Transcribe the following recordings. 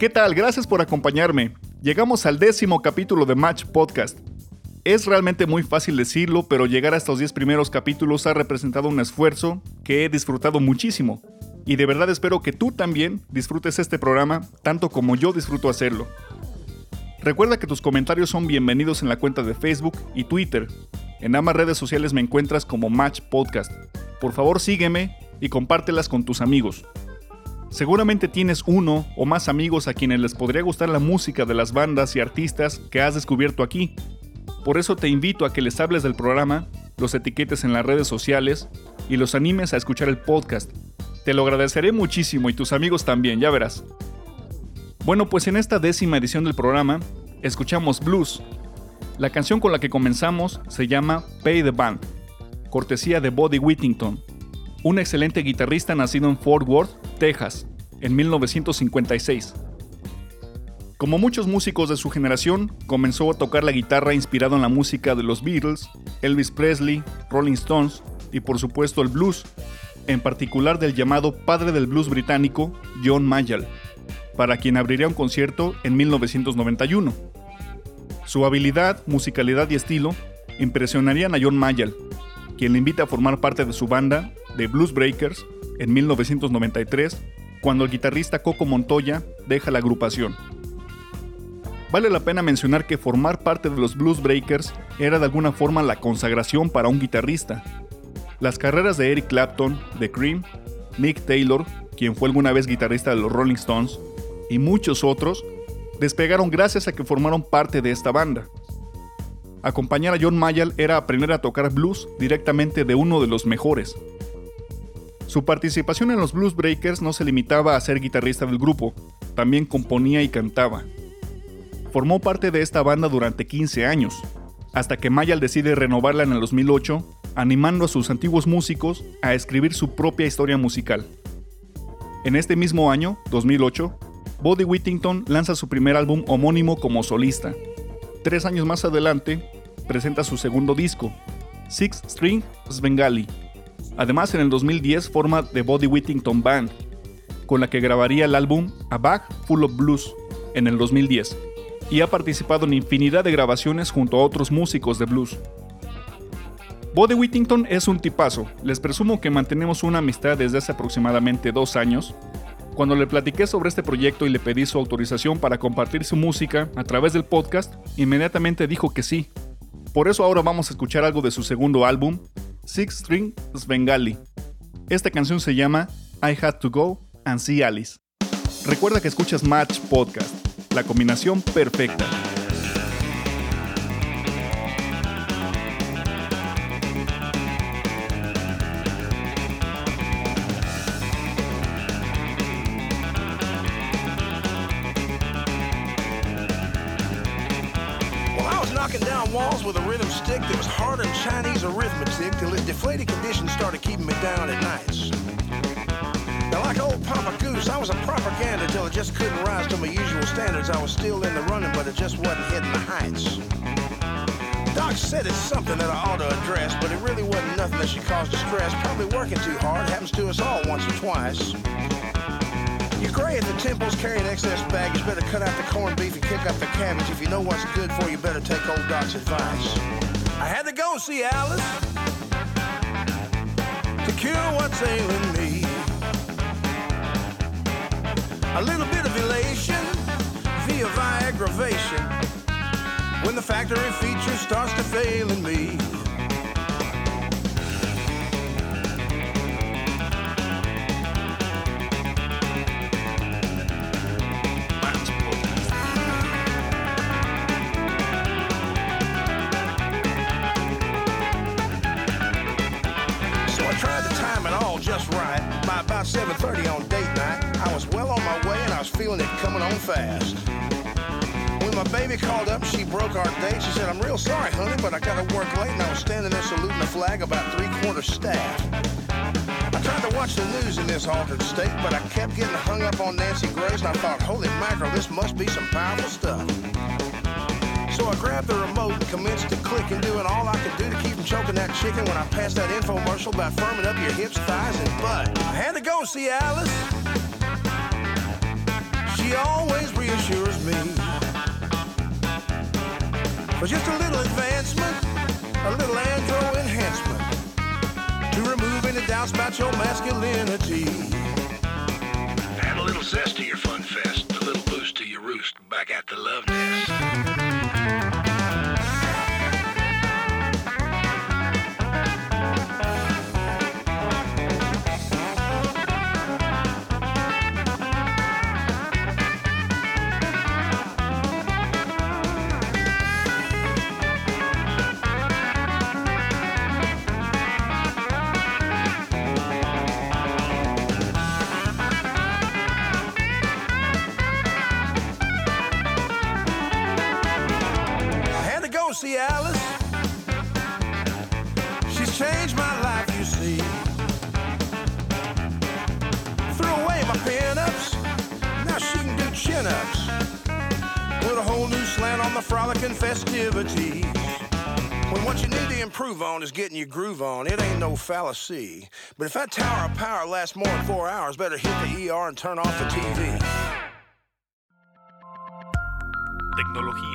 ¿Qué tal? Gracias por acompañarme. Llegamos al décimo capítulo de Match Podcast. Es realmente muy fácil decirlo, pero llegar a estos 10 primeros capítulos ha representado un esfuerzo que he disfrutado muchísimo y de verdad espero que tú también disfrutes este programa tanto como yo disfruto hacerlo. Recuerda que tus comentarios son bienvenidos en la cuenta de Facebook y Twitter. En ambas redes sociales me encuentras como Match Podcast. Por favor sígueme y compártelas con tus amigos. Seguramente tienes uno o más amigos a quienes les podría gustar la música de las bandas y artistas que has descubierto aquí. Por eso te invito a que les hables del programa, los etiquetes en las redes sociales y los animes a escuchar el podcast te lo agradeceré muchísimo y tus amigos también, ya verás. Bueno, pues en esta décima edición del programa, escuchamos Blues. La canción con la que comenzamos se llama Pay the Band, cortesía de Buddy Whittington, un excelente guitarrista nacido en Fort Worth, Texas, en 1956. Como muchos músicos de su generación, comenzó a tocar la guitarra inspirado en la música de los Beatles, Elvis Presley, Rolling Stones y por supuesto el blues, en particular del llamado padre del blues británico, John Mayall, para quien abriría un concierto en 1991. Su habilidad, musicalidad y estilo impresionarían a John Mayall, quien le invita a formar parte de su banda, The Blues Breakers, en 1993, cuando el guitarrista Coco Montoya deja la agrupación. Vale la pena mencionar que formar parte de los Blues Breakers era de alguna forma la consagración para un guitarrista. Las carreras de Eric Clapton, The Cream, Nick Taylor, quien fue alguna vez guitarrista de los Rolling Stones, y muchos otros, despegaron gracias a que formaron parte de esta banda. Acompañar a John Mayall era aprender a tocar blues directamente de uno de los mejores. Su participación en los Blues Breakers no se limitaba a ser guitarrista del grupo, también componía y cantaba. Formó parte de esta banda durante 15 años, hasta que Mayall decide renovarla en el 2008, animando a sus antiguos músicos a escribir su propia historia musical. En este mismo año, 2008, Buddy Whittington lanza su primer álbum homónimo como solista. Tres años más adelante, presenta su segundo disco, Six String Svengali. Además, en el 2010 forma The Buddy Whittington Band, con la que grabaría el álbum A Bag Full of Blues en el 2010 y ha participado en infinidad de grabaciones junto a otros músicos de blues. Buddy Whittington es un tipazo, les presumo que mantenemos una amistad desde hace aproximadamente dos años. Cuando le platiqué sobre este proyecto y le pedí su autorización para compartir su música a través del podcast, inmediatamente dijo que sí. Por eso ahora vamos a escuchar algo de su segundo álbum, Six String Svengali. Esta canción se llama I Had to Go and See Alice. Recuerda que escuchas Match Podcast la combinación perfecta. Walls with a rhythm stick that was harder than Chinese arithmetic till its deflated conditions started keeping me down at nights. Now, like old Papa Goose, I was a propaganda till it just couldn't rise to my usual standards. I was still in the running, but it just wasn't hitting the heights. Doc said it's something that I ought to address, but it really wasn't nothing that should cause distress. Probably working too hard happens to us all once or twice. Gray at the temples, carrying excess baggage. Better cut out the corned beef and kick up the cabbage. If you know what's good for you, better take old Doc's advice. I had to go see Alice to cure what's ailing me. A little bit of elation via aggravation when the factory feature starts to fail in me. 9.30 on date night, I was well on my way and I was feeling it coming on fast. When my baby called up, she broke our date. She said, I'm real sorry, honey, but I gotta work late and I was standing there saluting the flag about three-quarter staff. I tried to watch the news in this altered state, but I kept getting hung up on Nancy Grace and I thought, holy mackerel, this must be some powerful stuff. So I grabbed the remote and commenced to click and doing all I could do to keep from choking that chicken when I passed that infomercial by firming up your hips, thighs, and butt. I had to go see Alice. She always reassures me. For just a little advancement, a little andro enhancement to remove any doubts about your masculinity. Add a little zest to your the frolicking festivities. When what you need to improve on is getting your groove on, it ain't no fallacy. But if that tower of power lasts more than four hours, better hit the ER and turn off the TV. Tecnología.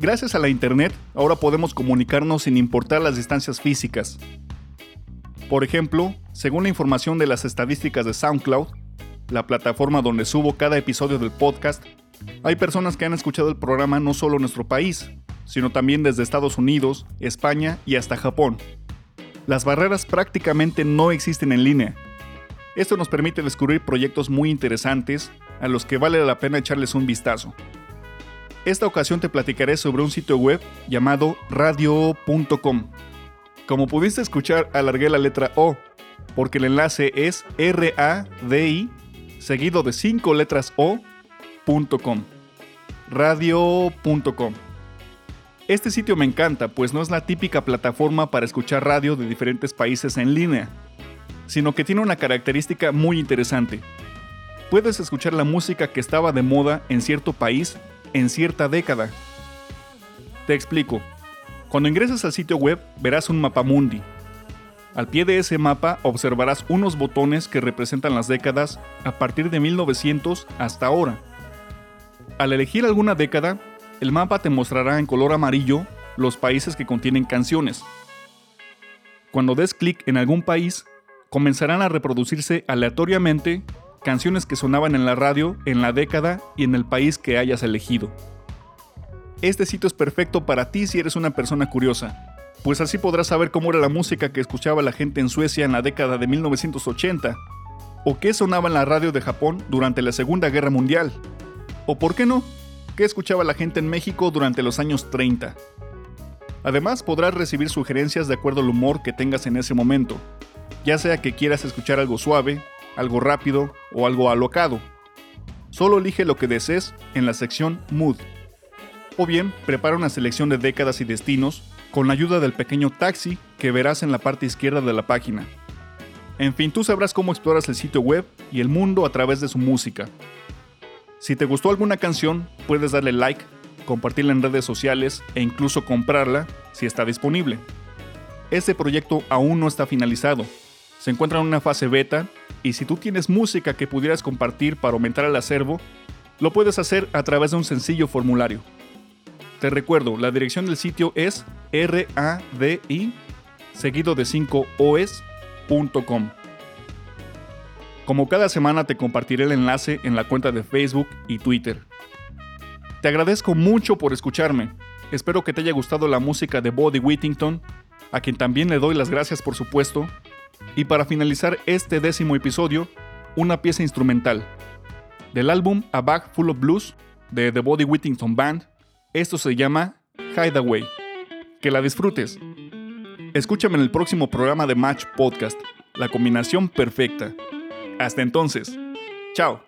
Gracias a la Internet, ahora podemos comunicarnos sin importar las distancias físicas. Por ejemplo, según la información de las estadísticas de SoundCloud, la plataforma donde subo cada episodio del podcast, hay personas que han escuchado el programa no solo en nuestro país, sino también desde Estados Unidos, España y hasta Japón. Las barreras prácticamente no existen en línea. Esto nos permite descubrir proyectos muy interesantes a los que vale la pena echarles un vistazo. Esta ocasión te platicaré sobre un sitio web llamado radio.com. Como pudiste escuchar, alargué la letra O, porque el enlace es R-A-D-I, seguido de cinco letras O.com. Radio.com. Este sitio me encanta, pues no es la típica plataforma para escuchar radio de diferentes países en línea, sino que tiene una característica muy interesante. Puedes escuchar la música que estaba de moda en cierto país en cierta década. Te explico. Cuando ingresas al sitio web verás un mapa mundi. Al pie de ese mapa observarás unos botones que representan las décadas a partir de 1900 hasta ahora. Al elegir alguna década, el mapa te mostrará en color amarillo los países que contienen canciones. Cuando des clic en algún país, comenzarán a reproducirse aleatoriamente canciones que sonaban en la radio en la década y en el país que hayas elegido. Este sitio es perfecto para ti si eres una persona curiosa, pues así podrás saber cómo era la música que escuchaba la gente en Suecia en la década de 1980, o qué sonaba en la radio de Japón durante la Segunda Guerra Mundial, o por qué no, qué escuchaba la gente en México durante los años 30. Además podrás recibir sugerencias de acuerdo al humor que tengas en ese momento, ya sea que quieras escuchar algo suave, algo rápido o algo alocado. Solo elige lo que desees en la sección Mood. O bien, prepara una selección de décadas y destinos con la ayuda del pequeño taxi que verás en la parte izquierda de la página. En fin, tú sabrás cómo exploras el sitio web y el mundo a través de su música. Si te gustó alguna canción, puedes darle like, compartirla en redes sociales e incluso comprarla si está disponible. Este proyecto aún no está finalizado. Se encuentra en una fase beta y si tú tienes música que pudieras compartir para aumentar el acervo, lo puedes hacer a través de un sencillo formulario. Te recuerdo, la dirección del sitio es radi seguido de 5os.com. Como cada semana te compartiré el enlace en la cuenta de Facebook y Twitter. Te agradezco mucho por escucharme. Espero que te haya gustado la música de Body Whittington, a quien también le doy las gracias por supuesto, y para finalizar este décimo episodio, una pieza instrumental. Del álbum A Bag Full of Blues de The Body Whittington Band, esto se llama Hideaway. Que la disfrutes. Escúchame en el próximo programa de Match Podcast, la combinación perfecta. Hasta entonces, chao.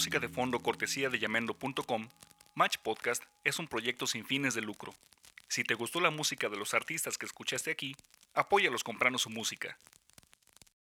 Música de fondo cortesía de llamendo.com, Match Podcast es un proyecto sin fines de lucro. Si te gustó la música de los artistas que escuchaste aquí, apóyalos comprando su música.